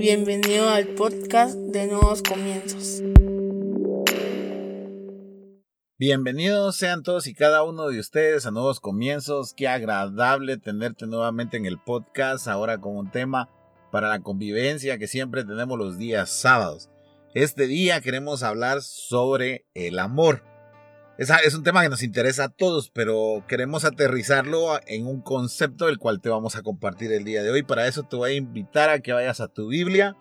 Bienvenido al podcast de Nuevos Comienzos. Bienvenidos sean todos y cada uno de ustedes a Nuevos Comienzos. Qué agradable tenerte nuevamente en el podcast, ahora con un tema para la convivencia que siempre tenemos los días sábados. Este día queremos hablar sobre el amor. Es, un tema que nos interesa a todos, pero queremos aterrizarlo en un concepto del cual te vamos a compartir el día de hoy. Para eso te voy a invitar a que vayas a tu Biblia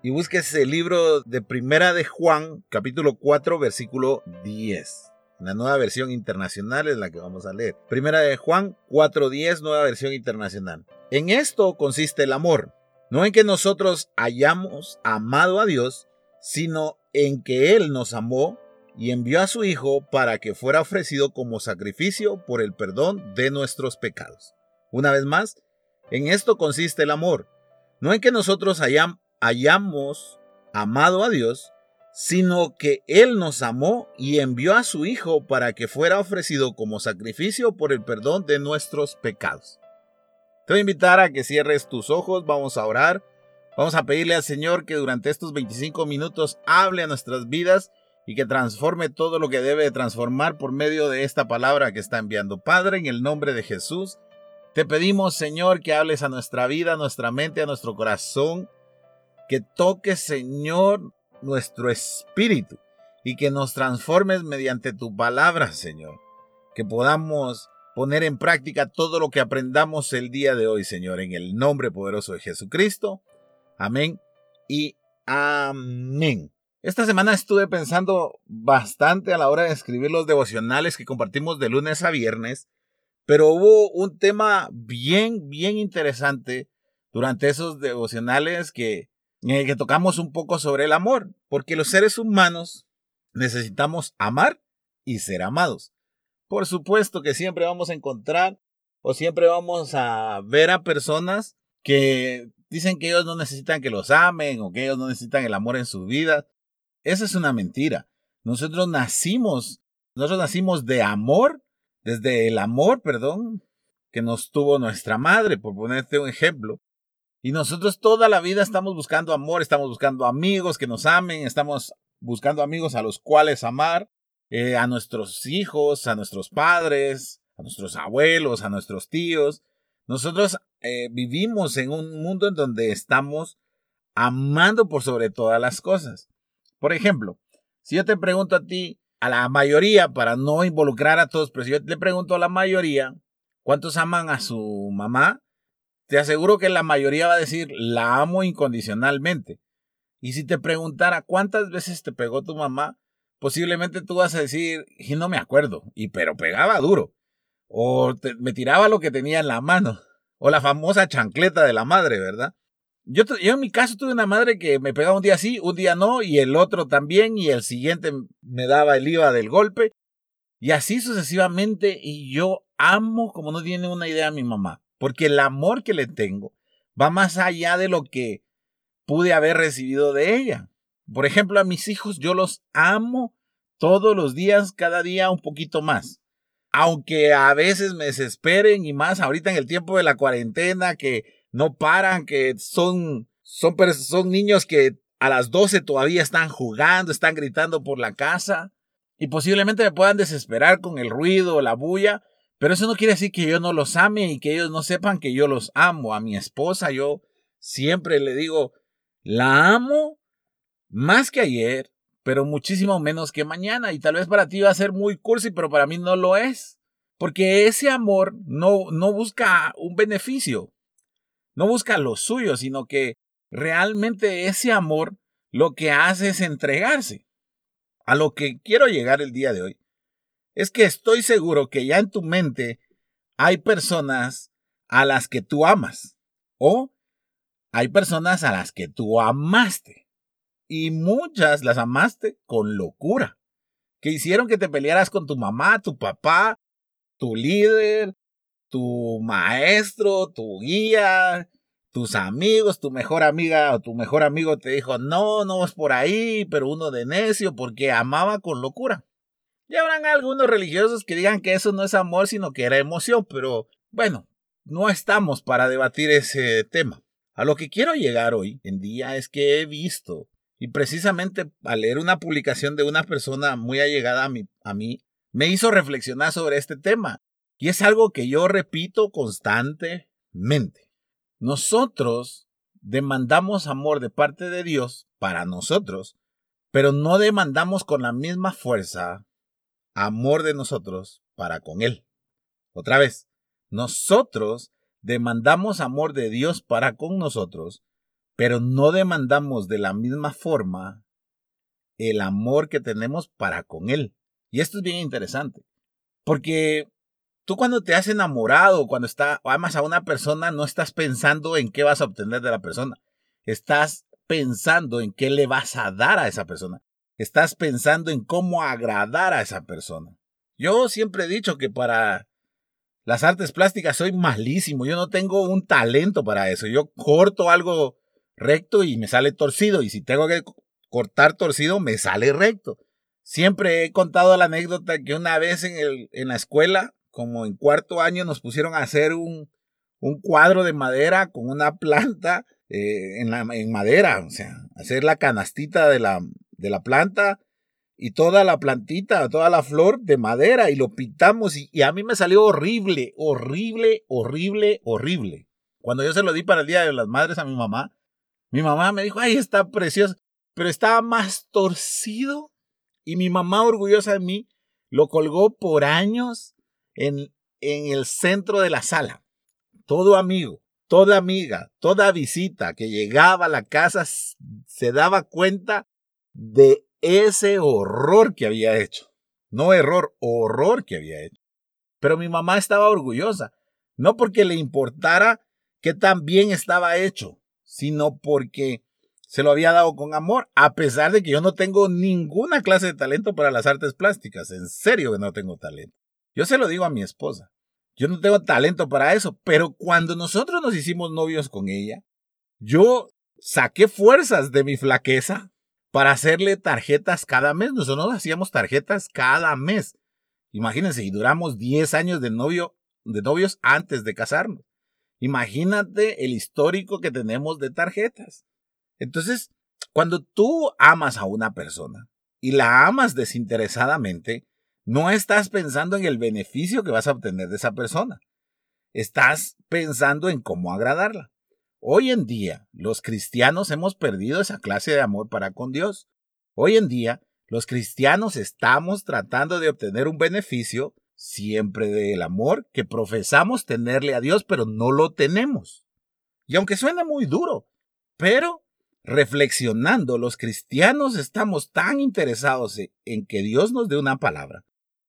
y busques el libro de Primera de Juan, capítulo 4, versículo 10. La nueva versión internacional es la que vamos a leer. Primera de Juan 4.10, nueva versión internacional. En esto consiste el amor, no en que nosotros hayamos amado a Dios, sino en que Él nos amó y envió a su Hijo para que fuera ofrecido como sacrificio por el perdón de nuestros pecados. Una vez más, en esto consiste el amor, no en que nosotros hayamos amado a Dios, sino que Él nos amó y envió a su Hijo para que fuera ofrecido como sacrificio por el perdón de nuestros pecados. Te voy a invitar a que cierres tus ojos, vamos a orar, vamos a pedirle al Señor que durante estos 25 minutos hable a nuestras vidas y que transforme todo lo que debe de transformar por medio de esta palabra que está enviando. Padre, en el nombre de Jesús, te pedimos, Señor, que hables a nuestra vida, a nuestra mente, a nuestro corazón, que toques, Señor, nuestro espíritu y que nos transformes mediante tu palabra, Señor. Que podamos poner en práctica todo lo que aprendamos el día de hoy, Señor, en el nombre poderoso de Jesucristo. Amén y amén. Esta semana estuve pensando bastante a la hora de escribir los devocionales que compartimos de lunes a viernes, pero hubo un tema bien, bien interesante durante esos devocionales que, en el que tocamos un poco sobre el amor, porque los seres humanos necesitamos amar y ser amados. Por supuesto que siempre vamos a encontrar o siempre vamos a ver a personas que dicen que ellos no necesitan que los amen o que ellos no necesitan el amor en su vida. Esa es una mentira. Nosotros nacimos, nosotros nacimos de amor, desde el amor, perdón, que nos tuvo nuestra madre, por ponerte un ejemplo. Y nosotros toda la vida estamos buscando amor, estamos buscando amigos que nos amen, estamos buscando amigos a los cuales amar, eh, a nuestros hijos, a nuestros padres, a nuestros abuelos, a nuestros tíos. Nosotros eh, vivimos en un mundo en donde estamos amando por sobre todas las cosas. Por ejemplo, si yo te pregunto a ti, a la mayoría, para no involucrar a todos, pero si yo te pregunto a la mayoría, ¿cuántos aman a su mamá? Te aseguro que la mayoría va a decir, la amo incondicionalmente. Y si te preguntara cuántas veces te pegó tu mamá, posiblemente tú vas a decir, y no me acuerdo, y pero pegaba duro. O me tiraba lo que tenía en la mano. O la famosa chancleta de la madre, ¿verdad? Yo, en mi caso tuve una madre que me pegaba un día sí, un día no, y el otro también, y el siguiente me daba el IVA del golpe, y así sucesivamente, y yo amo, como no tiene una idea, a mi mamá, porque el amor que le tengo va más allá de lo que pude haber recibido de ella. Por ejemplo, a mis hijos yo los amo todos los días, cada día un poquito más. Aunque a veces me desesperen y más ahorita en el tiempo de la cuarentena que no paran, que son, son, son niños que a las 12 todavía están jugando, están gritando por la casa y posiblemente me puedan desesperar con el ruido, la bulla, pero eso no quiere decir que yo no los ame y que ellos no sepan que yo los amo. A mi esposa yo siempre le digo, la amo más que ayer, pero muchísimo menos que mañana. Y tal vez para ti va a ser muy cursi, pero para mí no lo es. Porque ese amor no, no busca un beneficio no busca lo suyo, sino que realmente ese amor lo que hace es entregarse. A lo que quiero llegar el día de hoy es que estoy seguro que ya en tu mente hay personas a las que tú amas o hay personas a las que tú amaste y muchas las amaste con locura, que hicieron que te pelearas con tu mamá, tu papá, tu líder, tu maestro, tu guía, tus amigos, tu mejor amiga o tu mejor amigo te dijo, no, no es por ahí, pero uno de necio porque amaba con locura. Y habrán algunos religiosos que digan que eso no es amor, sino que era emoción, pero bueno, no estamos para debatir ese tema. A lo que quiero llegar hoy en día es que he visto, y precisamente al leer una publicación de una persona muy allegada a mí, a mí me hizo reflexionar sobre este tema. Y es algo que yo repito constantemente. Nosotros demandamos amor de parte de Dios para nosotros, pero no demandamos con la misma fuerza amor de nosotros para con Él. Otra vez, nosotros demandamos amor de Dios para con nosotros, pero no demandamos de la misma forma el amor que tenemos para con Él. Y esto es bien interesante, porque tú cuando te has enamorado, cuando está, amas a una persona, no estás pensando en qué vas a obtener de la persona, estás pensando en qué le vas a dar a esa persona. Estás pensando en cómo agradar a esa persona. Yo siempre he dicho que para las artes plásticas soy malísimo. Yo no tengo un talento para eso. Yo corto algo recto y me sale torcido. Y si tengo que cortar torcido, me sale recto. Siempre he contado la anécdota que una vez en, el, en la escuela, como en cuarto año, nos pusieron a hacer un, un cuadro de madera con una planta eh, en, la, en madera, o sea, hacer la canastita de la, de la planta y toda la plantita, toda la flor de madera y lo pintamos y, y, a mí me salió horrible, horrible, horrible, horrible. Cuando yo se lo di para el Día de las Madres a mi mamá, mi mamá me dijo, ay, está precioso, pero estaba más torcido y mi mamá orgullosa de mí lo colgó por años en, en el centro de la sala. Todo amigo, toda amiga, toda visita que llegaba a la casa se daba cuenta de ese horror que había hecho. No error, horror que había hecho. Pero mi mamá estaba orgullosa, no porque le importara que tan bien estaba hecho, sino porque se lo había dado con amor, a pesar de que yo no tengo ninguna clase de talento para las artes plásticas. En serio que no tengo talento. Yo se lo digo a mi esposa. Yo no tengo talento para eso, pero cuando nosotros nos hicimos novios con ella, yo saqué fuerzas de mi flaqueza para hacerle tarjetas cada mes. Nosotros hacíamos tarjetas cada mes. Imagínense, y duramos 10 años de, novio, de novios antes de casarnos. Imagínate el histórico que tenemos de tarjetas. Entonces, cuando tú amas a una persona y la amas desinteresadamente, no estás pensando en el beneficio que vas a obtener de esa persona. Estás pensando en cómo agradarla. Hoy en día, los cristianos hemos perdido esa clase de amor para con Dios. Hoy en día, los cristianos estamos tratando de obtener un beneficio siempre del amor que profesamos tenerle a Dios, pero no lo tenemos. Y aunque suene muy duro, pero reflexionando, los cristianos estamos tan interesados en que Dios nos dé una palabra,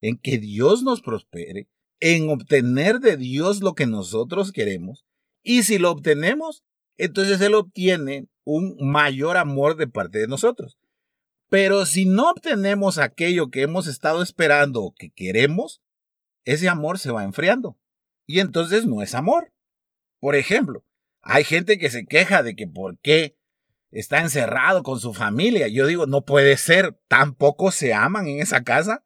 en que Dios nos prospere, en obtener de Dios lo que nosotros queremos, y si lo obtenemos, entonces Él obtiene un mayor amor de parte de nosotros. Pero si no obtenemos aquello que hemos estado esperando o que queremos, ese amor se va enfriando. Y entonces no es amor. Por ejemplo, hay gente que se queja de que por qué está encerrado con su familia. Yo digo, no puede ser, tampoco se aman en esa casa.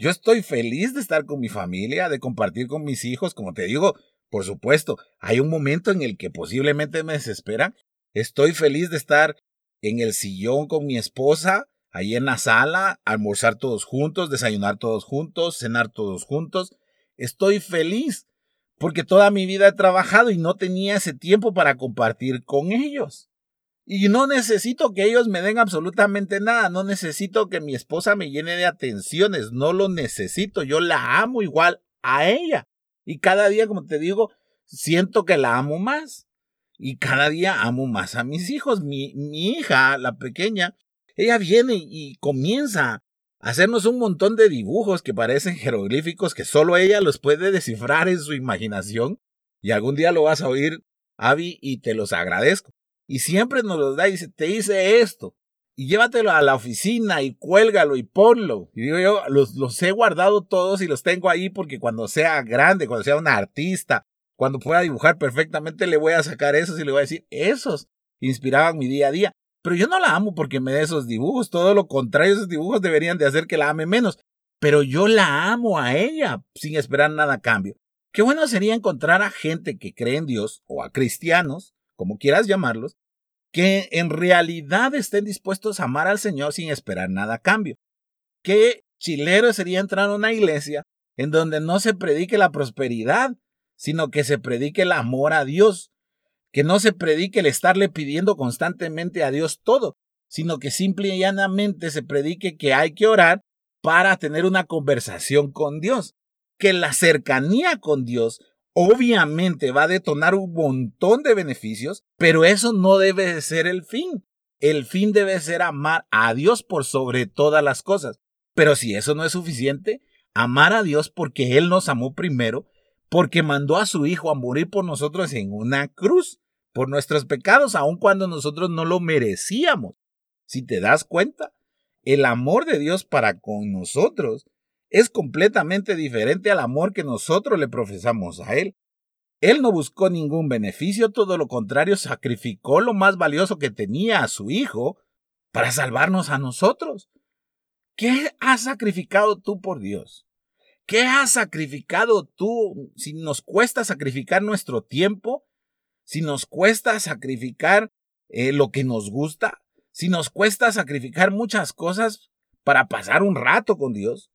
Yo estoy feliz de estar con mi familia, de compartir con mis hijos, como te digo, por supuesto, hay un momento en el que posiblemente me desespera. Estoy feliz de estar en el sillón con mi esposa, ahí en la sala, almorzar todos juntos, desayunar todos juntos, cenar todos juntos. Estoy feliz porque toda mi vida he trabajado y no tenía ese tiempo para compartir con ellos. Y no necesito que ellos me den absolutamente nada, no necesito que mi esposa me llene de atenciones, no lo necesito, yo la amo igual a ella. Y cada día, como te digo, siento que la amo más. Y cada día amo más a mis hijos. Mi, mi hija, la pequeña, ella viene y comienza a hacernos un montón de dibujos que parecen jeroglíficos que solo ella los puede descifrar en su imaginación. Y algún día lo vas a oír, Abby, y te los agradezco. Y siempre nos los da y dice, te hice esto y llévatelo a la oficina y cuélgalo y ponlo. Y digo yo, los, los he guardado todos y los tengo ahí porque cuando sea grande, cuando sea un artista, cuando pueda dibujar perfectamente, le voy a sacar esos y le voy a decir, esos inspiraban mi día a día. Pero yo no la amo porque me dé esos dibujos, todo lo contrario, esos dibujos deberían de hacer que la ame menos. Pero yo la amo a ella sin esperar nada a cambio. Qué bueno sería encontrar a gente que cree en Dios o a cristianos como quieras llamarlos, que en realidad estén dispuestos a amar al Señor sin esperar nada a cambio. Qué chilero sería entrar a una iglesia en donde no se predique la prosperidad, sino que se predique el amor a Dios, que no se predique el estarle pidiendo constantemente a Dios todo, sino que simple y llanamente se predique que hay que orar para tener una conversación con Dios, que la cercanía con Dios obviamente va a detonar un montón de beneficios, pero eso no debe de ser el fin. El fin debe ser amar a Dios por sobre todas las cosas. Pero si eso no es suficiente, amar a Dios porque Él nos amó primero, porque mandó a su Hijo a morir por nosotros en una cruz, por nuestros pecados, aun cuando nosotros no lo merecíamos. Si te das cuenta, el amor de Dios para con nosotros es completamente diferente al amor que nosotros le profesamos a Él. Él no buscó ningún beneficio, todo lo contrario, sacrificó lo más valioso que tenía a su Hijo para salvarnos a nosotros. ¿Qué has sacrificado tú por Dios? ¿Qué has sacrificado tú? Si nos cuesta sacrificar nuestro tiempo, si nos cuesta sacrificar eh, lo que nos gusta, si nos cuesta sacrificar muchas cosas para pasar un rato con Dios,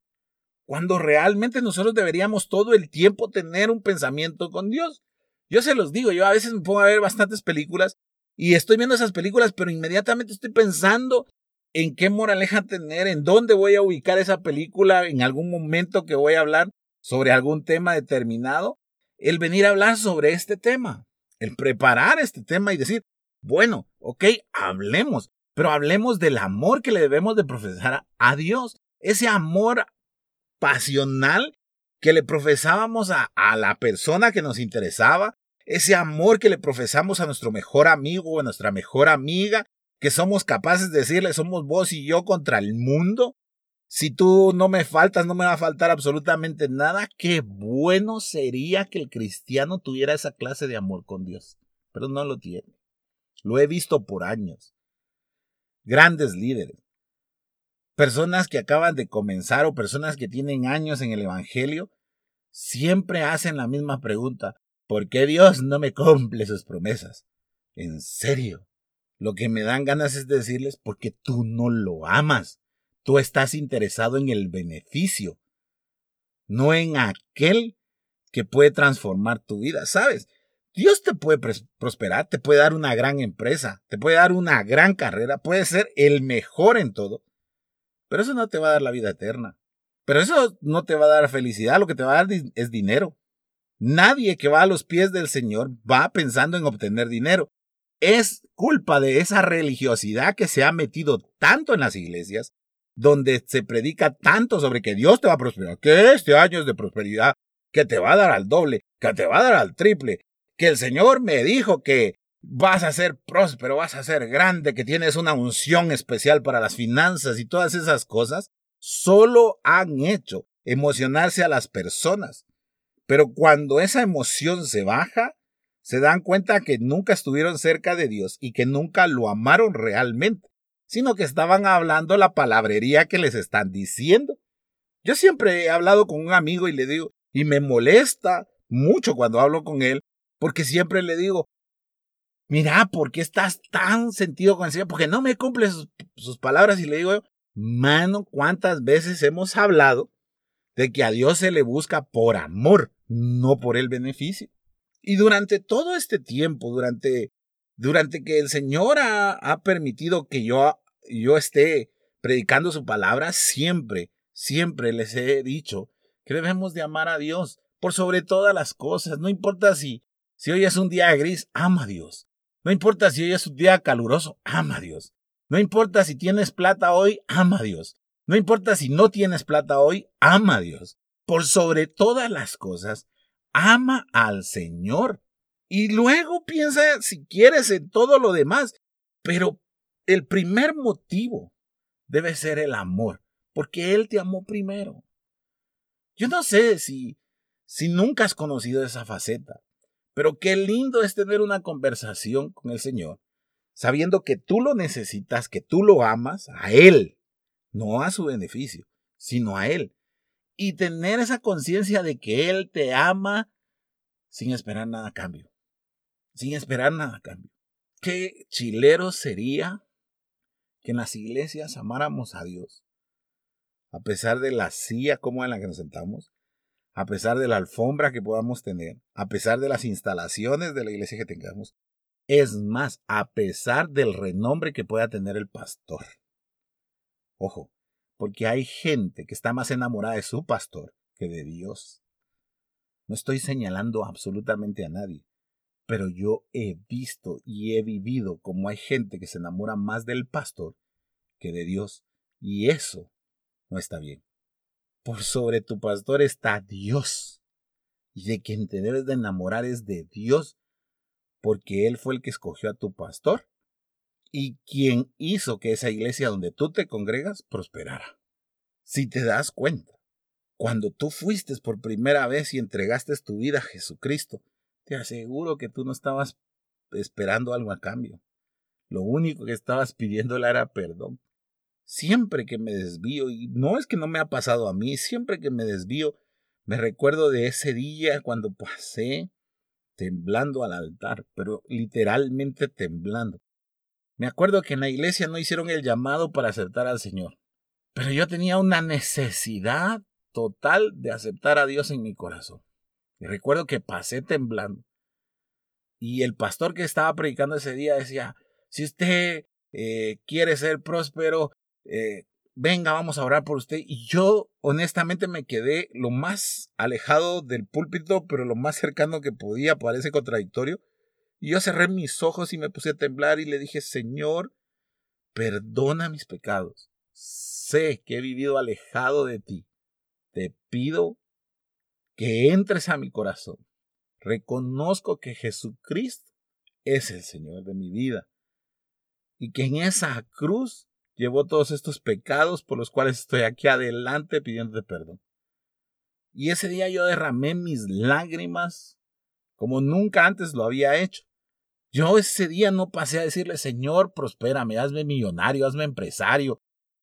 cuando realmente nosotros deberíamos todo el tiempo tener un pensamiento con Dios. Yo se los digo, yo a veces me pongo a ver bastantes películas y estoy viendo esas películas, pero inmediatamente estoy pensando en qué moraleja tener, en dónde voy a ubicar esa película en algún momento que voy a hablar sobre algún tema determinado, el venir a hablar sobre este tema, el preparar este tema y decir, bueno, ok, hablemos, pero hablemos del amor que le debemos de profesar a Dios, ese amor pasional que le profesábamos a, a la persona que nos interesaba, ese amor que le profesamos a nuestro mejor amigo o a nuestra mejor amiga, que somos capaces de decirle somos vos y yo contra el mundo. Si tú no me faltas, no me va a faltar absolutamente nada. Qué bueno sería que el cristiano tuviera esa clase de amor con Dios. Pero no lo tiene. Lo he visto por años. Grandes líderes. Personas que acaban de comenzar o personas que tienen años en el Evangelio, siempre hacen la misma pregunta. ¿Por qué Dios no me cumple sus promesas? ¿En serio? Lo que me dan ganas es decirles porque tú no lo amas. Tú estás interesado en el beneficio, no en aquel que puede transformar tu vida. ¿Sabes? Dios te puede prosperar, te puede dar una gran empresa, te puede dar una gran carrera, puede ser el mejor en todo, pero eso no te va a dar la vida eterna. Pero eso no te va a dar felicidad, lo que te va a dar es dinero. Nadie que va a los pies del Señor va pensando en obtener dinero es culpa de esa religiosidad que se ha metido tanto en las iglesias, donde se predica tanto sobre que Dios te va a prosperar, que este año es de prosperidad, que te va a dar al doble, que te va a dar al triple, que el Señor me dijo que vas a ser próspero, vas a ser grande, que tienes una unción especial para las finanzas y todas esas cosas, solo han hecho emocionarse a las personas. Pero cuando esa emoción se baja, se dan cuenta que nunca estuvieron cerca de Dios y que nunca lo amaron realmente, sino que estaban hablando la palabrería que les están diciendo. Yo siempre he hablado con un amigo y le digo, y me molesta mucho cuando hablo con él, porque siempre le digo, mira, ¿por qué estás tan sentido con el Señor? Porque no me cumple sus, palabras y le digo, mano, ¿cuántas veces hemos hablado de que a Dios se le busca por amor, no por el beneficio? Y durante todo este tiempo, durante, durante que el Señor ha, ha permitido que yo, yo esté predicando su palabra, siempre, siempre les he dicho que debemos de amar a Dios por sobre todas las cosas. No importa si, si hoy es un día gris, ama a Dios. No importa si hoy es un día caluroso, ama a Dios. No importa si tienes plata hoy, ama a Dios. No importa si no tienes plata hoy, ama a Dios. Por sobre todas las cosas, ama al Señor. Y luego piensa, si quieres, en todo lo demás. Pero el primer motivo debe ser el amor, porque Él te amó primero. Yo no sé si, si nunca has conocido esa faceta, pero qué lindo es tener una conversación con el Señor, sabiendo que tú lo necesitas, que tú lo amas a Él, no a su beneficio, sino a Él y tener esa conciencia de que Él te ama sin esperar nada a cambio. Sin esperar nada a cambio. qué chilero sería que en las iglesias amáramos a Dios, a pesar de la silla cómoda en la que nos sentamos, a pesar de la alfombra que podamos tener, a pesar de las instalaciones de la iglesia que tengamos, es más, a pesar del renombre que pueda tener el pastor. Ojo, porque hay gente que está más enamorada de su pastor que de Dios. No estoy señalando absolutamente a nadie, pero yo he visto y he vivido como hay gente que se enamora más del pastor que de Dios, y eso no está bien. Por sobre tu pastor está Dios, y de quien te debes de enamorar es de Dios, porque Él fue el que escogió a tu pastor y quien hizo que esa iglesia donde tú te congregas prosperara. Si te das cuenta, cuando tú fuiste por primera vez y entregaste tu vida a Jesucristo, te aseguro que tú no estabas esperando algo a cambio. Lo único que estabas pidiéndole era perdón. Siempre que me desvío, y no es que no me ha pasado a mí, siempre que me desvío, me recuerdo de ese día cuando pasé temblando al altar, pero literalmente temblando. Me acuerdo que en la iglesia no hicieron el llamado para aceptar al Señor, pero yo tenía una necesidad total de aceptar a Dios en mi corazón. Y recuerdo que pasé temblando. Y el pastor que estaba predicando ese día decía, si usted eh, quiere ser próspero, eh, venga, vamos a orar por usted. Y yo honestamente me quedé lo más alejado del púlpito, pero lo más cercano que podía, parece contradictorio. Y yo cerré mis ojos y me puse a temblar y le dije, Señor, perdona mis pecados. Sé que he vivido alejado de ti. Te pido que entres a mi corazón. Reconozco que Jesucristo es el Señor de mi vida y que en esa cruz llevó todos estos pecados por los cuales estoy aquí adelante pidiéndote perdón. Y ese día yo derramé mis lágrimas como nunca antes lo había hecho. Yo ese día no pasé a decirle, Señor, prospérame, hazme millonario, hazme empresario.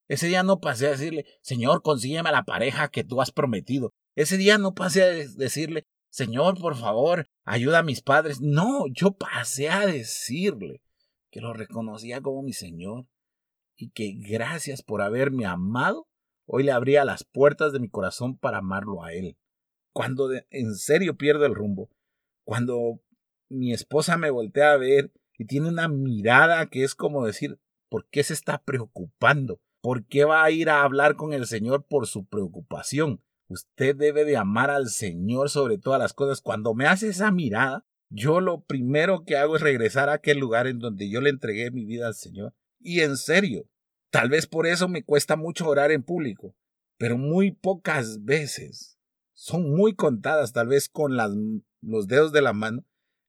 Ese día no pasé a decirle, Señor, consígueme la pareja que tú has prometido. Ese día no pasé a decirle, Señor, por favor, ayuda a mis padres. No, yo pasé a decirle que lo reconocía como mi Señor y que gracias por haberme amado, hoy le abría las puertas de mi corazón para amarlo a Él. Cuando en serio pierdo el rumbo, cuando mi esposa me voltea a ver y tiene una mirada que es como decir, ¿por qué se está preocupando? ¿Por qué va a ir a hablar con el Señor por su preocupación? Usted debe de amar al Señor sobre todas las cosas. Cuando me hace esa mirada, yo lo primero que hago es regresar a aquel lugar en donde yo le entregué mi vida al Señor. Y en serio, tal vez por eso me cuesta mucho orar en público, pero muy pocas veces, son muy contadas, tal vez con los dedos de la mano,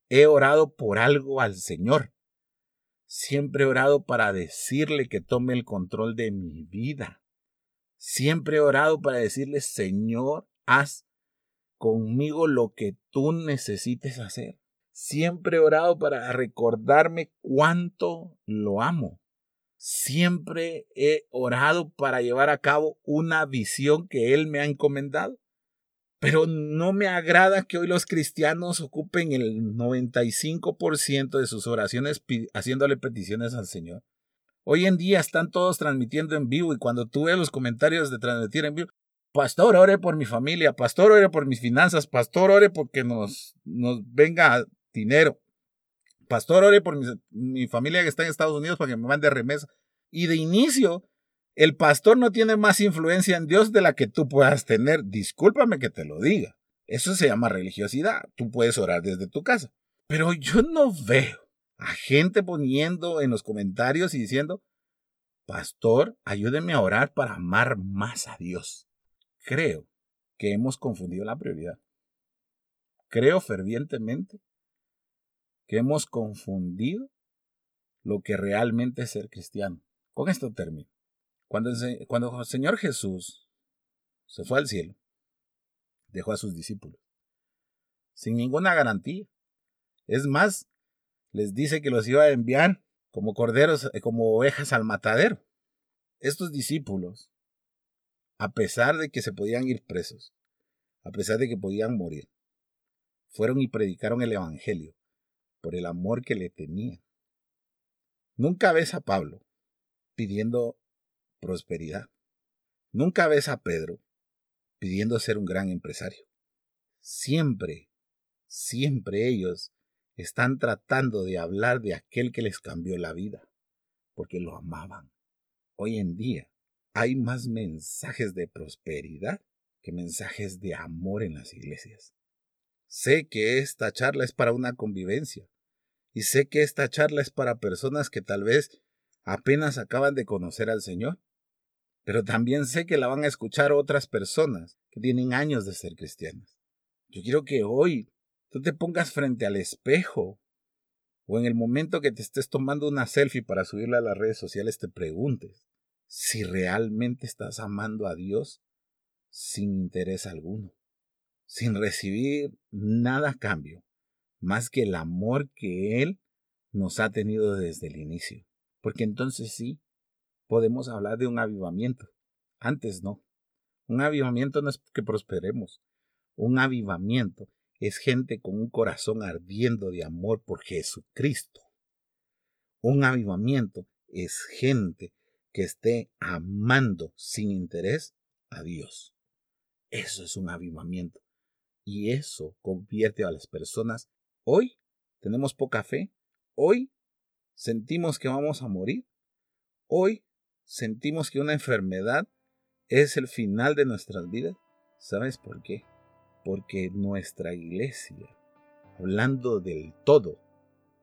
he orado por algo al Señor. Siempre he orado para decirle que tome el control de mi vida. Siempre he orado para decirle, Señor, haz conmigo lo que tú necesites hacer. Siempre he orado para recordarme cuánto lo amo. Siempre he orado para llevar a cabo una visión que Él me ha encomendado. Pero no me agrada que hoy los cristianos ocupen el 95% de sus oraciones haciéndole peticiones al Señor. Hoy en día están todos transmitiendo en vivo y cuando tú ves los comentarios de transmitir en vivo, pastor, ore por mi familia, pastor, ore por mis finanzas, pastor, ore porque nos, nos venga dinero, pastor, ore por mi, mi familia que está en Estados Unidos para que me mande remesa. Y de inicio, el pastor no tiene más influencia en Dios de la que tú puedas tener. Discúlpame que te lo diga. Eso se llama religiosidad. Tú puedes orar desde tu casa. Pero yo no veo a gente poniendo en los comentarios y diciendo, Pastor, ayúdeme a orar para amar más a Dios. Creo que hemos confundido la prioridad. Creo fervientemente que hemos confundido lo que realmente es ser cristiano. Con esto termino. Cuando, cuando el Señor Jesús se fue al cielo, dejó a sus discípulos sin ninguna garantía. Es más, les dice que los iba a enviar como corderos, eh, como ovejas al matadero. Estos discípulos, a pesar de que se podían ir presos, a pesar de que podían morir, fueron y predicaron el Evangelio por el amor que le tenían. Nunca ves a Pablo pidiendo prosperidad. Nunca ves a Pedro pidiendo ser un gran empresario. Siempre, siempre ellos están tratando de hablar de aquel que les cambió la vida, porque lo amaban. Hoy en día hay más mensajes de prosperidad que mensajes de amor en las iglesias. Sé que esta charla es para una convivencia y sé que esta charla es para personas que tal vez apenas acaban de conocer al Señor, pero también sé que la van a escuchar otras personas que tienen años de ser cristianas. Yo quiero que hoy tú te pongas frente al espejo o en el momento que te estés tomando una selfie para subirla a las redes sociales te preguntes si realmente estás amando a Dios sin interés alguno, sin recibir nada a cambio, más que el amor que Él nos ha tenido desde el inicio. Porque entonces sí, podemos hablar de un avivamiento. Antes no. Un avivamiento no es que prosperemos. Un avivamiento es gente con un corazón ardiendo de amor por Jesucristo. Un avivamiento es gente que esté amando sin interés a Dios. Eso es un avivamiento. Y eso convierte a las personas. Hoy tenemos poca fe. Hoy sentimos que vamos a morir. Hoy sentimos que una enfermedad es el final de nuestras vidas. ¿Sabes por qué? Porque nuestra iglesia, hablando del todo,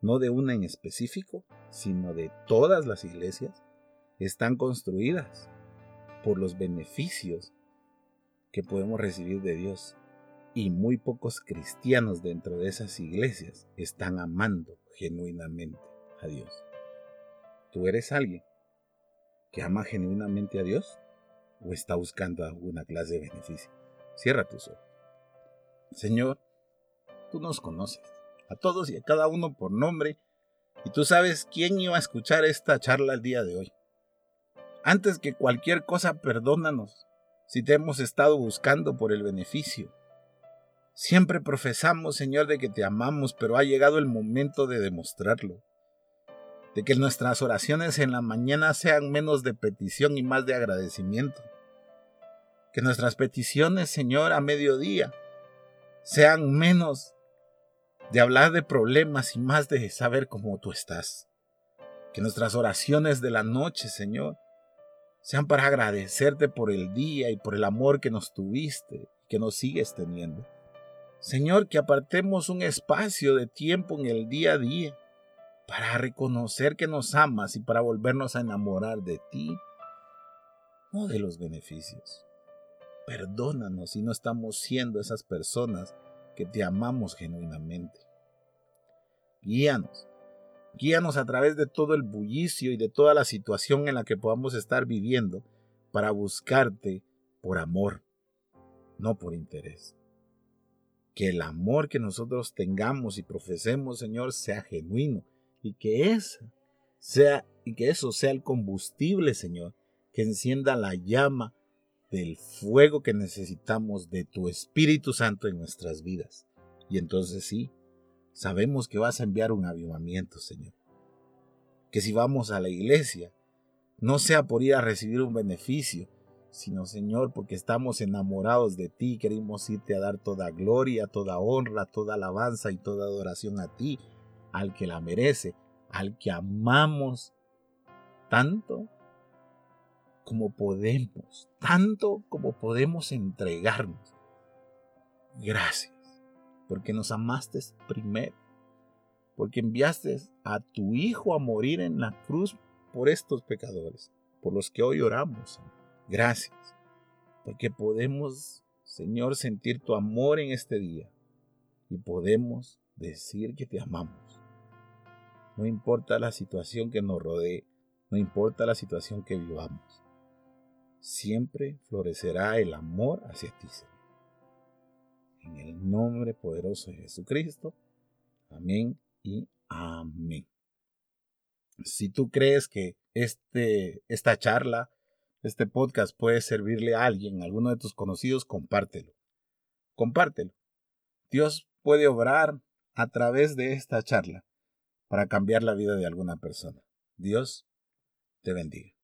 no de una en específico, sino de todas las iglesias, están construidas por los beneficios que podemos recibir de Dios. Y muy pocos cristianos dentro de esas iglesias están amando genuinamente a Dios. ¿Tú eres alguien que ama genuinamente a Dios o está buscando alguna clase de beneficio? Cierra tus ojos. Señor, tú nos conoces, a todos y a cada uno por nombre, y tú sabes quién iba a escuchar esta charla el día de hoy. Antes que cualquier cosa, perdónanos si te hemos estado buscando por el beneficio. Siempre profesamos, Señor, de que te amamos, pero ha llegado el momento de demostrarlo. De que nuestras oraciones en la mañana sean menos de petición y más de agradecimiento. Que nuestras peticiones, Señor, a mediodía sean menos de hablar de problemas y más de saber cómo tú estás. Que nuestras oraciones de la noche, Señor, sean para agradecerte por el día y por el amor que nos tuviste y que nos sigues teniendo. Señor, que apartemos un espacio de tiempo en el día a día para reconocer que nos amas y para volvernos a enamorar de ti, no de los beneficios. Perdónanos si no estamos siendo esas personas que te amamos genuinamente. Guíanos Guíanos a través de todo el bullicio y de toda la situación en la que podamos estar viviendo para buscarte por amor, no por interés. Que el amor que nosotros tengamos y profesemos, Señor, sea genuino y que esa sea y que eso sea el combustible, Señor, que encienda la llama del fuego que necesitamos de tu Espíritu Santo en nuestras vidas. Y entonces sí, sabemos que vas a enviar un avivamiento, Señor. Que si vamos a la iglesia, no sea por ir a recibir un beneficio, sino, Señor, porque estamos enamorados de ti, queremos irte a dar toda gloria, toda honra, toda alabanza y toda adoración a ti, al que la merece, al que amamos tanto como podemos, tanto como podemos entregarnos. Gracias porque nos amaste primero, porque enviaste a tu Hijo a morir en la cruz por estos pecadores, por los que hoy oramos. Gracias, porque podemos, Señor, sentir tu amor en este día y podemos decir que te amamos. No importa la situación que nos rodee, no importa la situación que vivamos, siempre florecerá el amor hacia ti, Señor. En el nombre poderoso de Jesucristo. Amén y amén. Si tú crees que este, esta charla, este podcast puede servirle a alguien, a alguno de tus conocidos, compártelo. Compártelo. Dios puede obrar a través de esta charla para cambiar la vida de alguna persona. Dios te bendiga.